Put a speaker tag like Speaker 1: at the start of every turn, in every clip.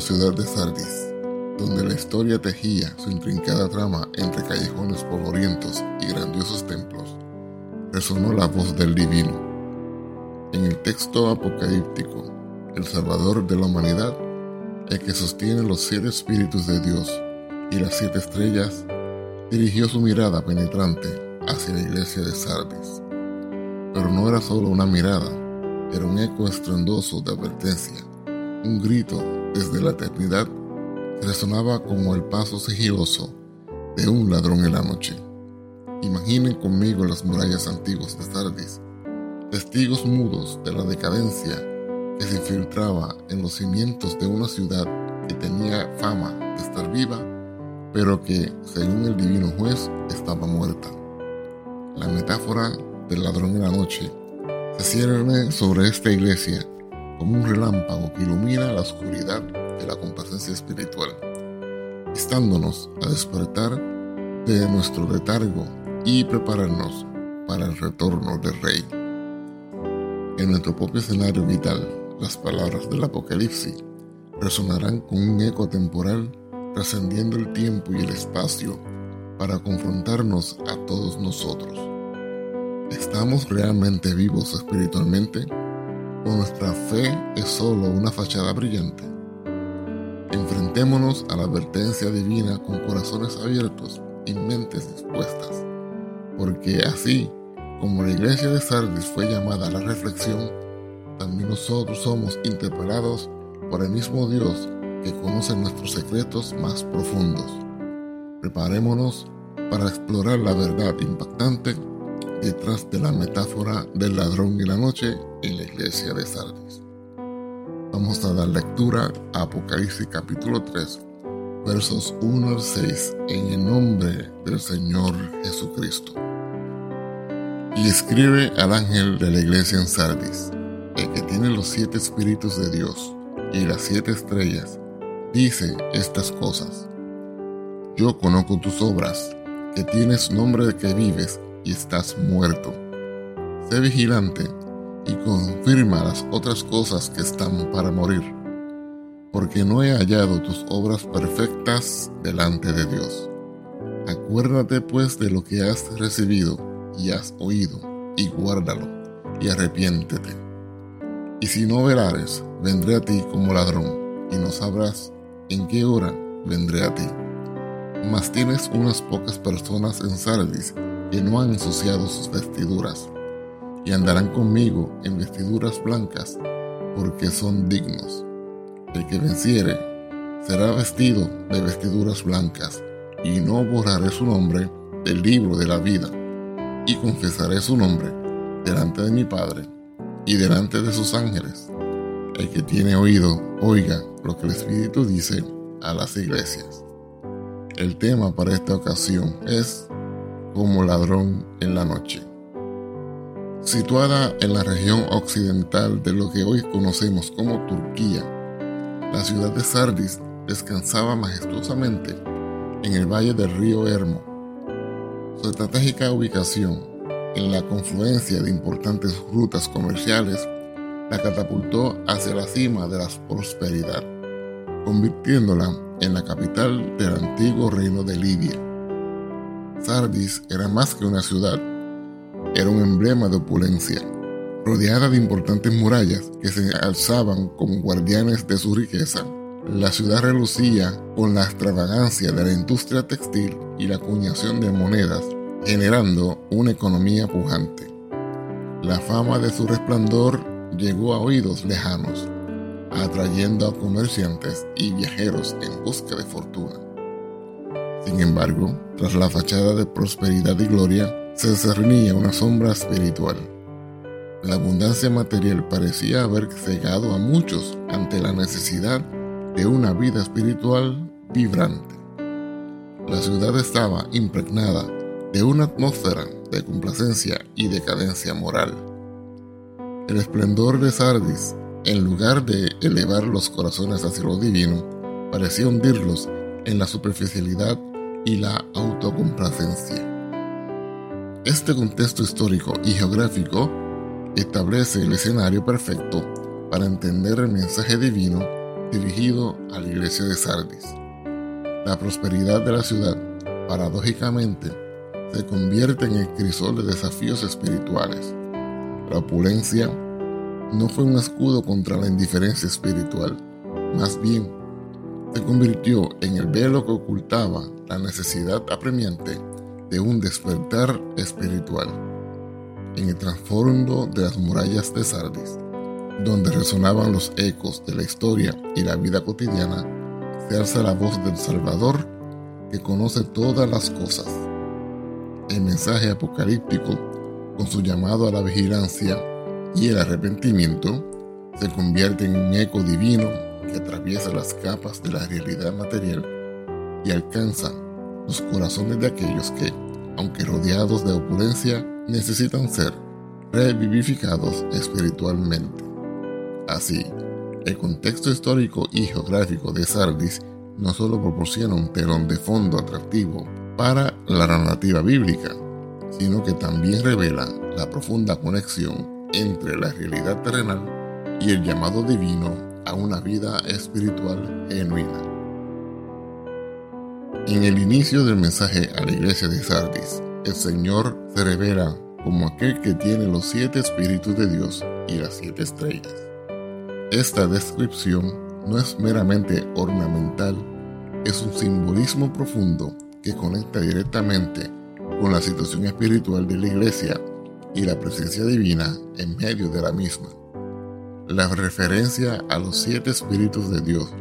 Speaker 1: Ciudad de Sardis, donde la historia tejía su intrincada trama entre callejones polvorientos y grandiosos templos, resonó la voz del divino. En el texto apocalíptico, el Salvador de la humanidad, el que sostiene los siete espíritus de Dios y las siete estrellas, dirigió su mirada penetrante hacia la iglesia de Sardis. Pero no era solo una mirada, era un eco estruendoso de advertencia un grito desde la eternidad resonaba como el paso sigiloso de un ladrón en la noche. Imaginen conmigo las murallas antiguas de Sardis, testigos mudos de la decadencia que se infiltraba en los cimientos de una ciudad que tenía fama de estar viva, pero que, según el divino juez, estaba muerta. La metáfora del ladrón en la noche se cierne sobre esta iglesia como un relámpago que ilumina la oscuridad de la complacencia espiritual, estándonos a despertar de nuestro letargo y prepararnos para el retorno del Rey. En nuestro propio escenario vital, las palabras del Apocalipsis resonarán con un eco temporal trascendiendo el tiempo y el espacio para confrontarnos a todos nosotros. ¿Estamos realmente vivos espiritualmente? O nuestra fe es solo una fachada brillante. Enfrentémonos a la advertencia divina con corazones abiertos y mentes dispuestas, porque así como la iglesia de Sardis fue llamada a la reflexión, también nosotros somos interpelados por el mismo Dios que conoce nuestros secretos más profundos. Preparémonos para explorar la verdad impactante detrás de la metáfora del ladrón y la noche en la iglesia de Sardis. Vamos a dar lectura a Apocalipsis capítulo 3, versos 1 al 6, en el nombre del Señor Jesucristo. Y escribe al ángel de la iglesia en Sardis, el que tiene los siete espíritus de Dios y las siete estrellas, dice estas cosas. Yo conozco tus obras, que tienes nombre de que vives y estás muerto. Sé vigilante y confirma las otras cosas que están para morir, porque no he hallado tus obras perfectas delante de Dios. Acuérdate pues de lo que has recibido y has oído, y guárdalo, y arrepiéntete. Y si no velares, vendré a ti como ladrón, y no sabrás en qué hora vendré a ti. Mas tienes unas pocas personas en Sardis que no han ensuciado sus vestiduras, y andarán conmigo en vestiduras blancas, porque son dignos. El que venciere será vestido de vestiduras blancas, y no borraré su nombre del libro de la vida, y confesaré su nombre delante de mi Padre y delante de sus ángeles. El que tiene oído, oiga lo que el Espíritu dice a las iglesias. El tema para esta ocasión es como ladrón en la noche. Situada en la región occidental de lo que hoy conocemos como Turquía, la ciudad de Sardis descansaba majestuosamente en el valle del río Hermo. Su estratégica ubicación en la confluencia de importantes rutas comerciales la catapultó hacia la cima de la prosperidad, convirtiéndola en la capital del antiguo reino de Lidia. Sardis era más que una ciudad, era un emblema de opulencia, rodeada de importantes murallas que se alzaban como guardianes de su riqueza. La ciudad relucía con la extravagancia de la industria textil y la acuñación de monedas, generando una economía pujante. La fama de su resplandor llegó a oídos lejanos, atrayendo a comerciantes y viajeros en busca de fortuna. Sin embargo, tras la fachada de prosperidad y gloria, se cernía una sombra espiritual. La abundancia material parecía haber cegado a muchos ante la necesidad de una vida espiritual vibrante. La ciudad estaba impregnada de una atmósfera de complacencia y decadencia moral. El esplendor de Sardis, en lugar de elevar los corazones hacia lo divino, parecía hundirlos en la superficialidad y la autocomplacencia. Este contexto histórico y geográfico establece el escenario perfecto para entender el mensaje divino dirigido a la iglesia de Sardis. La prosperidad de la ciudad, paradójicamente, se convierte en el crisol de desafíos espirituales. La opulencia no fue un escudo contra la indiferencia espiritual, más bien se convirtió en el velo que ocultaba la necesidad apremiante de un despertar espiritual. En el trasfondo de las murallas de Sardis, donde resonaban los ecos de la historia y la vida cotidiana, se alza la voz del Salvador que conoce todas las cosas. El mensaje apocalíptico, con su llamado a la vigilancia y el arrepentimiento, se convierte en un eco divino que atraviesa las capas de la realidad material y alcanza los corazones de aquellos que, aunque rodeados de opulencia, necesitan ser revivificados espiritualmente. Así, el contexto histórico y geográfico de Sardis no solo proporciona un telón de fondo atractivo para la narrativa bíblica, sino que también revela la profunda conexión entre la realidad terrenal y el llamado divino a una vida espiritual genuina. En el inicio del mensaje a la iglesia de Sardis, el Señor se revela como aquel que tiene los siete espíritus de Dios y las siete estrellas. Esta descripción no es meramente ornamental, es un simbolismo profundo que conecta directamente con la situación espiritual de la iglesia y la presencia divina en medio de la misma. La referencia a los siete espíritus de Dios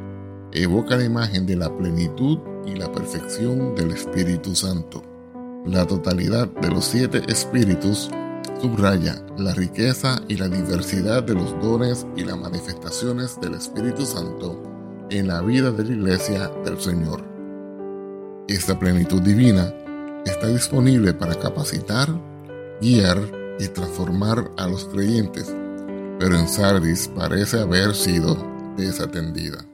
Speaker 1: evoca la imagen de la plenitud y la perfección del Espíritu Santo. La totalidad de los siete espíritus subraya la riqueza y la diversidad de los dones y las manifestaciones del Espíritu Santo en la vida de la iglesia del Señor. Esta plenitud divina está disponible para capacitar, guiar y transformar a los creyentes, pero en Sardis parece haber sido desatendida.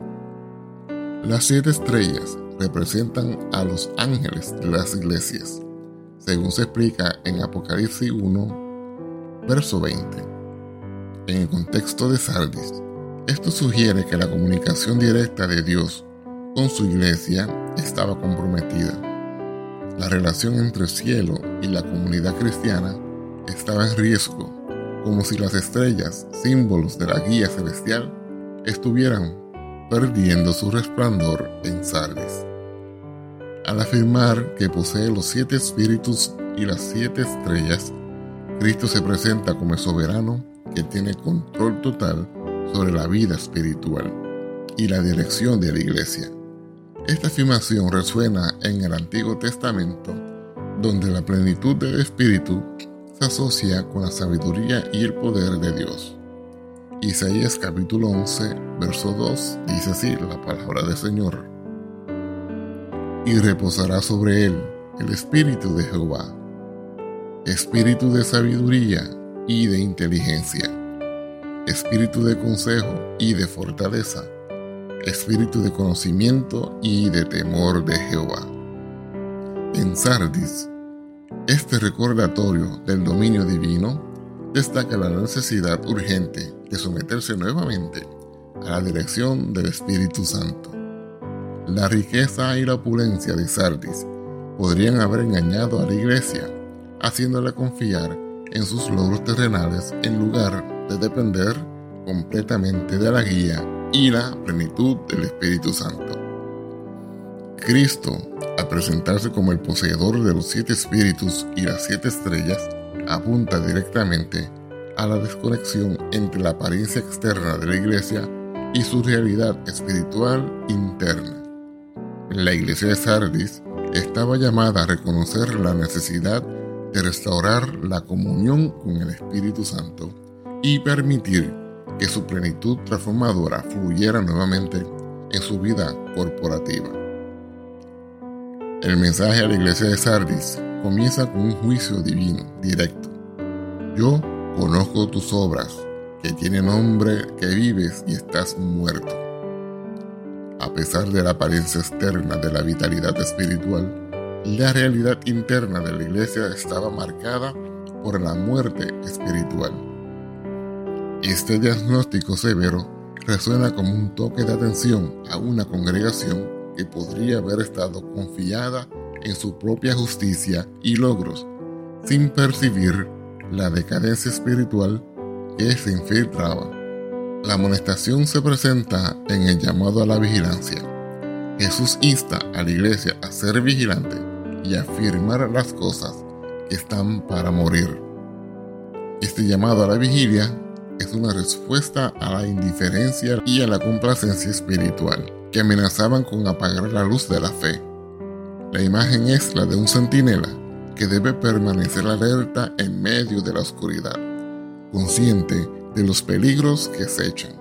Speaker 1: Las siete estrellas representan a los ángeles de las iglesias, según se explica en Apocalipsis 1, verso 20. En el contexto de Sardis, esto sugiere que la comunicación directa de Dios con su iglesia estaba comprometida. La relación entre el cielo y la comunidad cristiana estaba en riesgo, como si las estrellas, símbolos de la guía celestial, estuvieran perdiendo su resplandor en Sardis. Al afirmar que posee los siete espíritus y las siete estrellas, Cristo se presenta como el soberano que tiene control total sobre la vida espiritual y la dirección de la iglesia. Esta afirmación resuena en el Antiguo Testamento, donde la plenitud del Espíritu se asocia con la sabiduría y el poder de Dios. Isaías capítulo 11, verso 2 dice así la palabra del Señor. Y reposará sobre él el espíritu de Jehová, espíritu de sabiduría y de inteligencia, espíritu de consejo y de fortaleza, espíritu de conocimiento y de temor de Jehová. En Sardis, este recordatorio del dominio divino destaca la necesidad urgente de someterse nuevamente a la dirección del Espíritu Santo. La riqueza y la opulencia de Sardis podrían haber engañado a la iglesia, haciéndola confiar en sus logros terrenales en lugar de depender completamente de la guía y la plenitud del Espíritu Santo. Cristo, al presentarse como el poseedor de los siete espíritus y las siete estrellas, apunta directamente a la desconexión entre la apariencia externa de la iglesia y su realidad espiritual interna. La iglesia de Sardis estaba llamada a reconocer la necesidad de restaurar la comunión con el Espíritu Santo y permitir que su plenitud transformadora fluyera nuevamente en su vida corporativa. El mensaje a la iglesia de Sardis comienza con un juicio divino directo. Yo conozco tus obras, que tienen nombre que vives y estás muerto. A pesar de la apariencia externa de la vitalidad espiritual, la realidad interna de la iglesia estaba marcada por la muerte espiritual. Este diagnóstico severo resuena como un toque de atención a una congregación que podría haber estado confiada en su propia justicia y logros, sin percibir la decadencia espiritual que se infiltraba. La amonestación se presenta en el llamado a la vigilancia. Jesús insta a la iglesia a ser vigilante y afirmar las cosas que están para morir. Este llamado a la vigilia es una respuesta a la indiferencia y a la complacencia espiritual que amenazaban con apagar la luz de la fe. La imagen es la de un centinela que debe permanecer alerta en medio de la oscuridad, consciente de los peligros que se echan.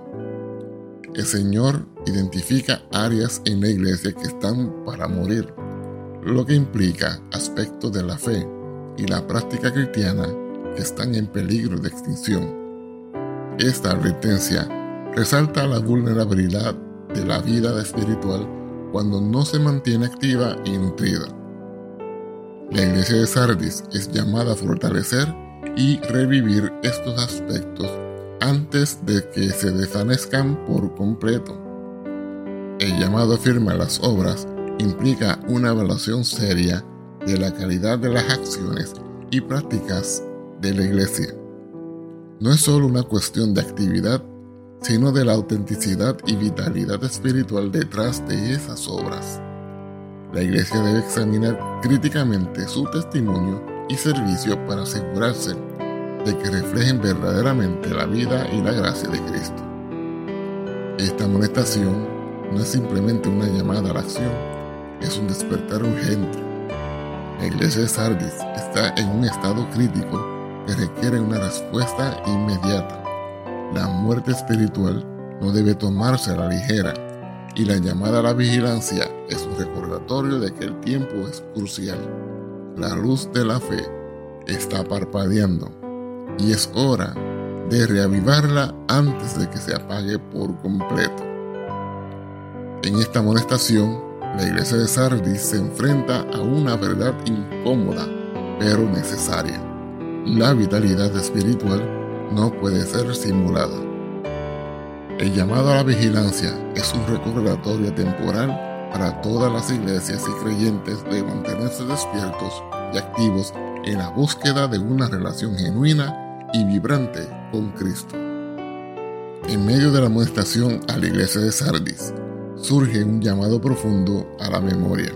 Speaker 1: El Señor identifica áreas en la iglesia que están para morir lo que implica aspectos de la fe y la práctica cristiana que están en peligro de extinción. Esta advertencia resalta la vulnerabilidad de la vida espiritual cuando no se mantiene activa y nutrida. La iglesia de Sardis es llamada a fortalecer y revivir estos aspectos antes de que se desvanezcan por completo. El llamado afirma las obras implica una evaluación seria de la calidad de las acciones y prácticas de la iglesia. No es solo una cuestión de actividad, sino de la autenticidad y vitalidad espiritual detrás de esas obras. La iglesia debe examinar críticamente su testimonio y servicio para asegurarse de que reflejen verdaderamente la vida y la gracia de Cristo. Esta amonestación no es simplemente una llamada a la acción, es un despertar urgente. La iglesia de Sardis está en un estado crítico que requiere una respuesta inmediata. La muerte espiritual no debe tomarse a la ligera y la llamada a la vigilancia es un recordatorio de que el tiempo es crucial. La luz de la fe está parpadeando y es hora de reavivarla antes de que se apague por completo. En esta amonestación, la iglesia de Sardis se enfrenta a una verdad incómoda, pero necesaria. La vitalidad espiritual no puede ser simulada. El llamado a la vigilancia es un recordatorio temporal para todas las iglesias y creyentes de mantenerse despiertos y activos en la búsqueda de una relación genuina y vibrante con Cristo. En medio de la amonestación a la iglesia de Sardis, surge un llamado profundo a la memoria.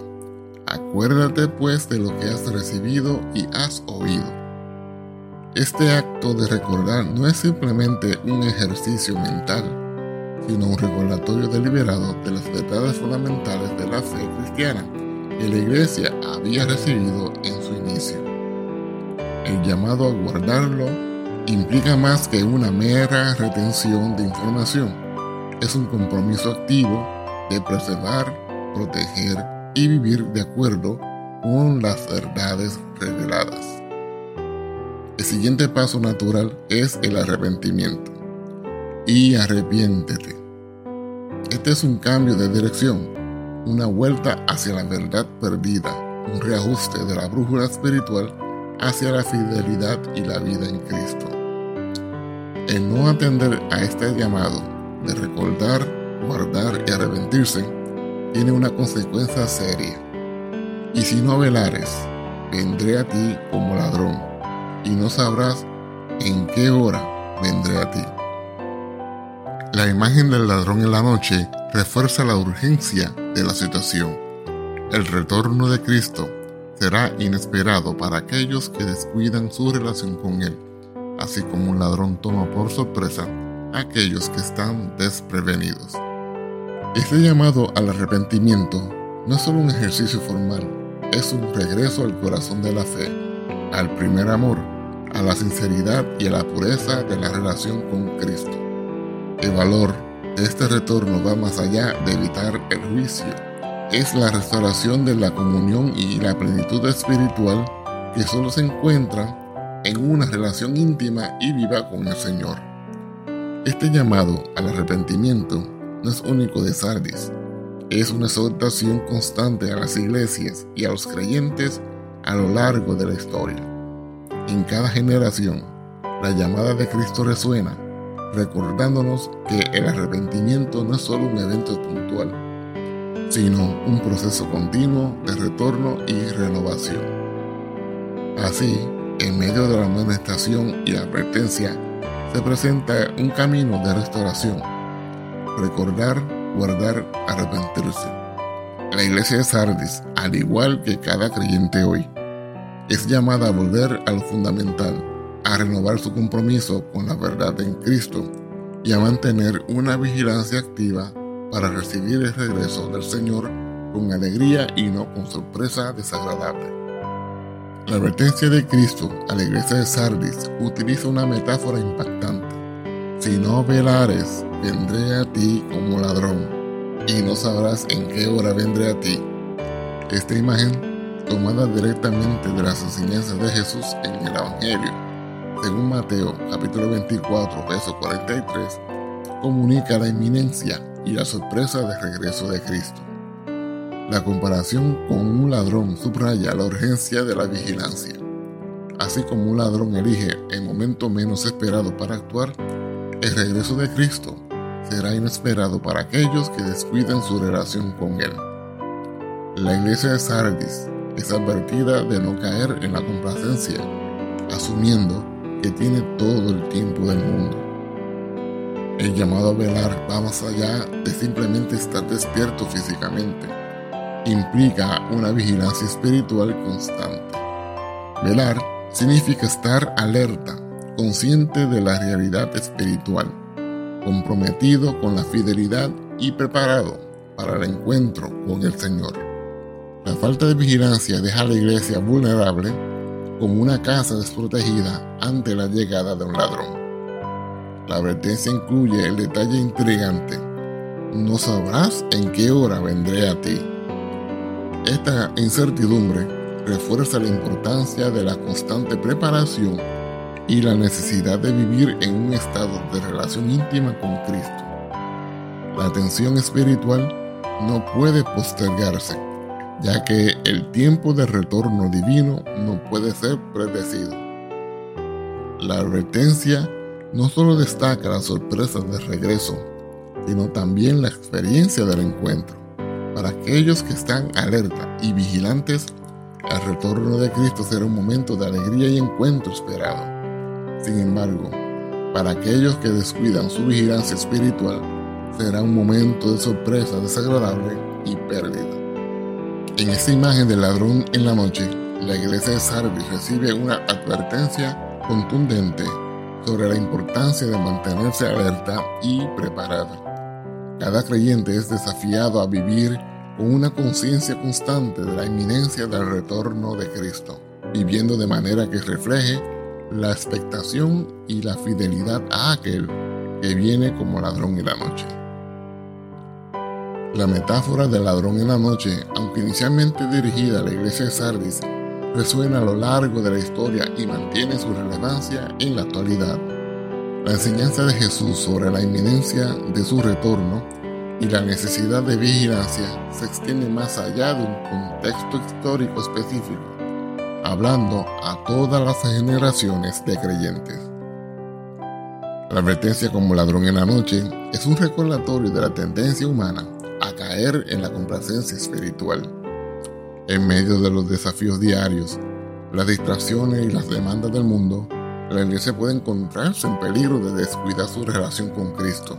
Speaker 1: Acuérdate pues de lo que has recibido y has oído. Este acto de recordar no es simplemente un ejercicio mental, sino un recordatorio deliberado de las verdades fundamentales de la fe cristiana que la iglesia había recibido en su inicio. El llamado a guardarlo implica más que una mera retención de información. Es un compromiso activo de preservar, proteger y vivir de acuerdo con las verdades reveladas. El siguiente paso natural es el arrepentimiento. Y arrepiéntete. Este es un cambio de dirección, una vuelta hacia la verdad perdida, un reajuste de la brújula espiritual hacia la fidelidad y la vida en Cristo. El no atender a este llamado de recordar, guardar y arrepentirse tiene una consecuencia seria. Y si no velares, vendré a ti como ladrón, y no sabrás en qué hora vendré a ti. La imagen del ladrón en la noche refuerza la urgencia de la situación. El retorno de Cristo será inesperado para aquellos que descuidan su relación con Él, así como un ladrón toma por sorpresa a aquellos que están desprevenidos. Este llamado al arrepentimiento no es solo un ejercicio formal, es un regreso al corazón de la fe, al primer amor, a la sinceridad y a la pureza de la relación con Cristo. El valor de este retorno va más allá de evitar el juicio. Es la restauración de la comunión y la plenitud espiritual que solo se encuentra en una relación íntima y viva con el Señor. Este llamado al arrepentimiento no es único de Sardis, es una exhortación constante a las iglesias y a los creyentes a lo largo de la historia. En cada generación, la llamada de Cristo resuena, recordándonos que el arrepentimiento no es solo un evento puntual, sino un proceso continuo de retorno y renovación. Así, en medio de la amonestación y advertencia, se presenta un camino de restauración, recordar guardar, arrepentirse. La iglesia de Sardis, al igual que cada creyente hoy, es llamada a volver a lo fundamental, a renovar su compromiso con la verdad en Cristo y a mantener una vigilancia activa para recibir el regreso del Señor con alegría y no con sorpresa desagradable. La advertencia de Cristo a la iglesia de Sardis utiliza una metáfora impactante. Si no velares, vendré a ti como ladrón, y no sabrás en qué hora vendré a ti. Esta imagen, tomada directamente de las enseñanzas de Jesús en el Evangelio, según Mateo capítulo 24, verso 43, comunica la inminencia y la sorpresa del regreso de Cristo. La comparación con un ladrón subraya la urgencia de la vigilancia. Así como un ladrón elige el momento menos esperado para actuar, el regreso de Cristo será inesperado para aquellos que descuidan su relación con Él. La iglesia de Sardis es advertida de no caer en la complacencia, asumiendo que tiene todo el tiempo del mundo. El llamado a velar va más allá de simplemente estar despierto físicamente. Implica una vigilancia espiritual constante. Velar significa estar alerta, consciente de la realidad espiritual comprometido con la fidelidad y preparado para el encuentro con el Señor. Falta de vigilancia deja a la iglesia vulnerable como una casa desprotegida ante la llegada de un ladrón. La advertencia incluye el detalle intrigante. No sabrás en qué hora vendré a ti. Esta incertidumbre refuerza la importancia de la constante preparación y la necesidad de vivir en un estado de relación íntima con Cristo. La atención espiritual no puede postergarse, ya que el tiempo de retorno divino no puede ser predecido. La advertencia no solo destaca las sorpresas del regreso, sino también la experiencia del encuentro. Para aquellos que están alerta y vigilantes, el retorno de Cristo será un momento de alegría y encuentro esperado. Sin embargo, para aquellos que descuidan su vigilancia espiritual, será un momento de sorpresa desagradable y pérdida. En esta imagen del ladrón en la noche, la iglesia de Sardis recibe una advertencia contundente sobre la importancia de mantenerse alerta y preparada. Cada creyente es desafiado a vivir con una conciencia constante de la inminencia del retorno de Cristo, viviendo de manera que refleje la expectación y la fidelidad a aquel que viene como ladrón en la noche. La metáfora del ladrón en la noche, aunque inicialmente dirigida a la iglesia de Sardis, resuena a lo largo de la historia y mantiene su relevancia en la actualidad. La enseñanza de Jesús sobre la inminencia de su retorno y la necesidad de vigilancia se extiende más allá de un contexto histórico específico, hablando a todas las generaciones de creyentes. La advertencia como ladrón en la noche es un recordatorio de la tendencia humana caer en la complacencia espiritual. En medio de los desafíos diarios, las distracciones y las demandas del mundo, la iglesia puede encontrarse en peligro de descuidar su relación con Cristo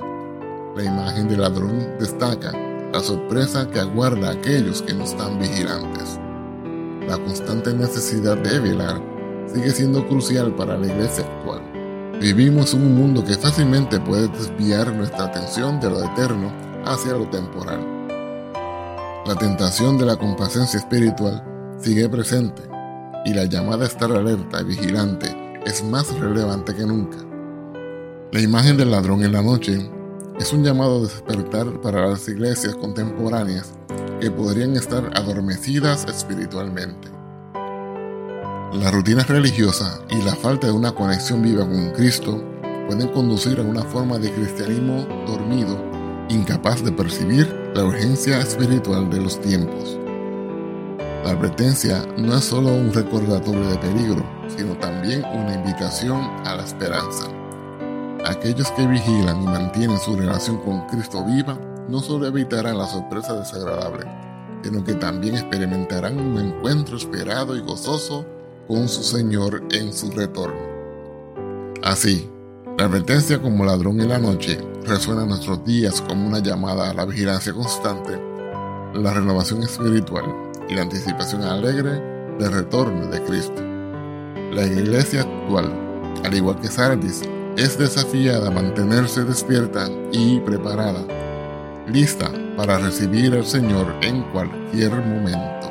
Speaker 1: la imagen del ladrón destaca la sorpresa que aguarda a aquellos que no están vigilantes. La constante necesidad de velar sigue siendo crucial para la iglesia actual. Vivimos en un mundo que fácilmente puede desviar nuestra atención de lo eterno hacia lo temporal. La tentación de la complacencia espiritual sigue presente y la llamada a estar alerta y vigilante es más relevante que nunca. La imagen del ladrón en la noche es un llamado a despertar para las iglesias contemporáneas que podrían estar adormecidas espiritualmente. La rutina religiosa y la falta de una conexión viva con Cristo pueden conducir a una forma de cristianismo dormido, incapaz de percibir la urgencia espiritual de los tiempos. La advertencia no es solo un recordatorio de peligro, sino también una invitación a la esperanza. Aquellos que vigilan y mantienen su relación con Cristo viva no solo evitarán la sorpresa desagradable, sino que también experimentarán un encuentro esperado y gozoso con su Señor en su retorno. Así, la advertencia como ladrón en la noche resuena en nuestros días como una llamada a la vigilancia constante, la renovación espiritual y la anticipación alegre del retorno de Cristo. La iglesia actual, al igual que Sardis, es desafiada a mantenerse despierta y preparada, lista para recibir al Señor en cualquier momento.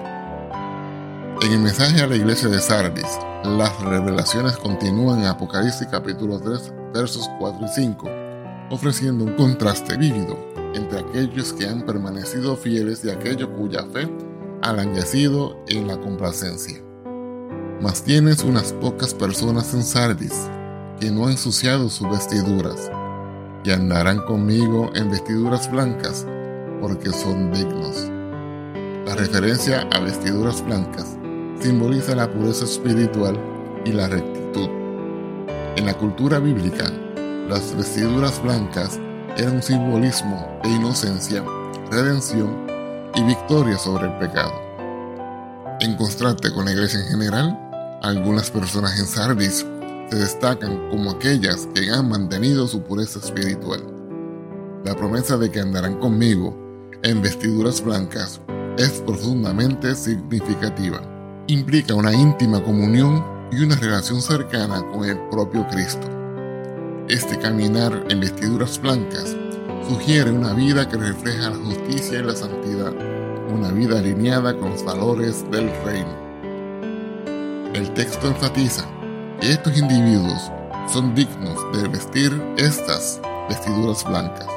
Speaker 1: En el mensaje a la iglesia de Sardis, las revelaciones continúan en Apocalipsis capítulo 3, versos 4 y 5, ofreciendo un contraste vívido entre aquellos que han permanecido fieles y aquellos cuya fe ha languecido en la complacencia. Mas tienes unas pocas personas en Sardis que no han ensuciado sus vestiduras, y andarán conmigo en vestiduras blancas, porque son dignos. La referencia a vestiduras blancas simboliza la pureza espiritual y la rectitud. En la cultura bíblica, las vestiduras blancas eran un simbolismo de inocencia, redención y victoria sobre el pecado. En contraste con la iglesia en general, algunas personas en Sardis se destacan como aquellas que han mantenido su pureza espiritual. La promesa de que andarán conmigo en vestiduras blancas es profundamente significativa. Implica una íntima comunión y una relación cercana con el propio Cristo. Este caminar en vestiduras blancas sugiere una vida que refleja la justicia y la santidad, una vida alineada con los valores del reino. El texto enfatiza estos individuos son dignos de vestir estas vestiduras blancas.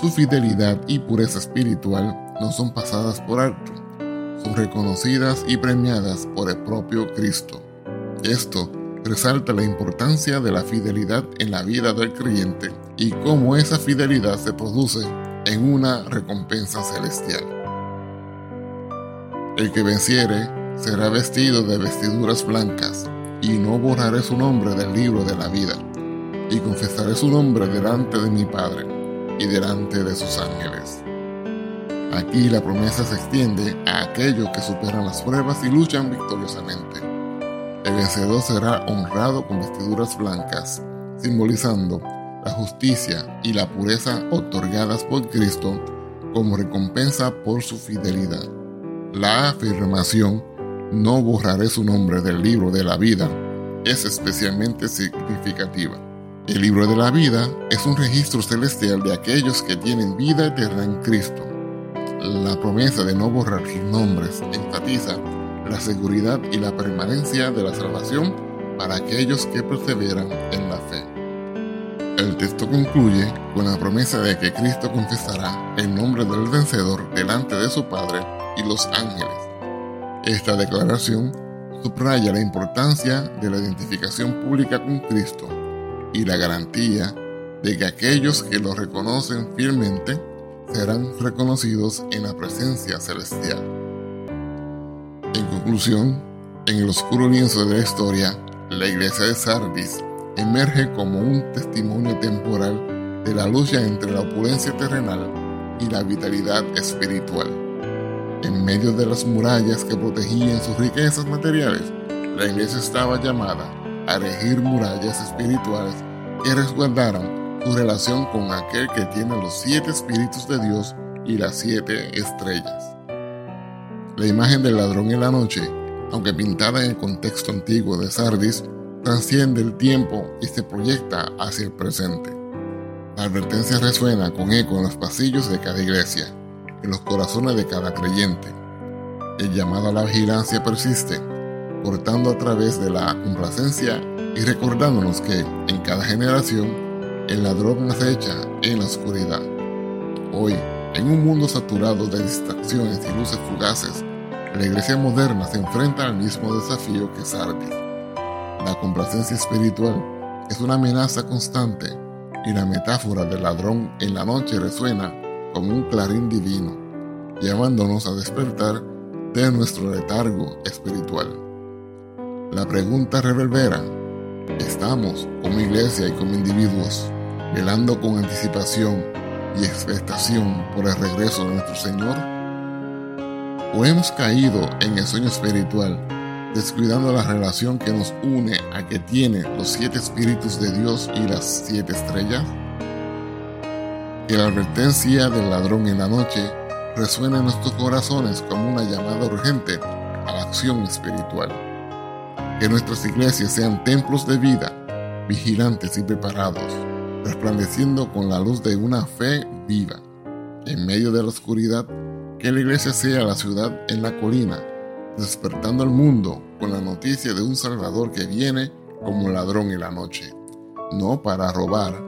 Speaker 1: Su fidelidad y pureza espiritual no son pasadas por alto, son reconocidas y premiadas por el propio Cristo. Esto resalta la importancia de la fidelidad en la vida del creyente y cómo esa fidelidad se produce en una recompensa celestial. El que venciere será vestido de vestiduras blancas y no borraré su nombre del libro de la vida, y confesaré su nombre delante de mi Padre y delante de sus ángeles. Aquí la promesa se extiende a aquellos que superan las pruebas y luchan victoriosamente. El vencedor será honrado con vestiduras blancas, simbolizando la justicia y la pureza otorgadas por Cristo como recompensa por su fidelidad. La afirmación no borraré su nombre del libro de la vida, es especialmente significativa. El libro de la vida es un registro celestial de aquellos que tienen vida eterna en Cristo. La promesa de no borrar sus nombres enfatiza la seguridad y la permanencia de la salvación para aquellos que perseveran en la fe. El texto concluye con la promesa de que Cristo confesará el nombre del vencedor delante de su Padre y los ángeles esta declaración subraya la importancia de la identificación pública con Cristo y la garantía de que aquellos que lo reconocen fielmente serán reconocidos en la presencia celestial. En conclusión, en el oscuro lienzo de la historia, la iglesia de Sardis emerge como un testimonio temporal de la lucha entre la opulencia terrenal y la vitalidad espiritual. En medio de las murallas que protegían sus riquezas materiales, la iglesia estaba llamada a regir murallas espirituales que resguardaran su relación con aquel que tiene los siete espíritus de Dios y las siete estrellas. La imagen del ladrón en la noche, aunque pintada en el contexto antiguo de Sardis, trasciende el tiempo y se proyecta hacia el presente. La advertencia resuena con eco en los pasillos de cada iglesia, en los corazones de cada creyente. El llamado a la vigilancia persiste, cortando a través de la complacencia y recordándonos que en cada generación el ladrón acecha en la oscuridad. Hoy, en un mundo saturado de distracciones y luces fugaces, la iglesia moderna se enfrenta al mismo desafío que Sardis. La complacencia espiritual es una amenaza constante y la metáfora del ladrón en la noche resuena como un clarín divino, llevándonos a despertar de nuestro letargo espiritual. La pregunta reverbera, ¿estamos como iglesia y como individuos velando con anticipación y expectación por el regreso de nuestro Señor? ¿O hemos caído en el sueño espiritual descuidando la relación que nos une a que tiene los siete espíritus de Dios y las siete estrellas? Que la advertencia del ladrón en la noche resuene en nuestros corazones como una llamada urgente a la acción espiritual. Que nuestras iglesias sean templos de vida, vigilantes y preparados, resplandeciendo con la luz de una fe viva. En medio de la oscuridad, que la iglesia sea la ciudad en la colina despertando al mundo con la noticia de un Salvador que viene como ladrón en la noche, no para robar,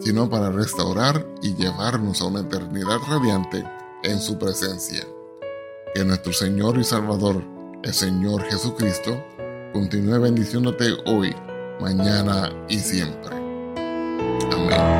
Speaker 1: sino para restaurar y llevarnos a una eternidad radiante en su presencia. Que nuestro Señor y Salvador, el Señor Jesucristo, continúe bendiciéndote hoy, mañana y siempre. Amén.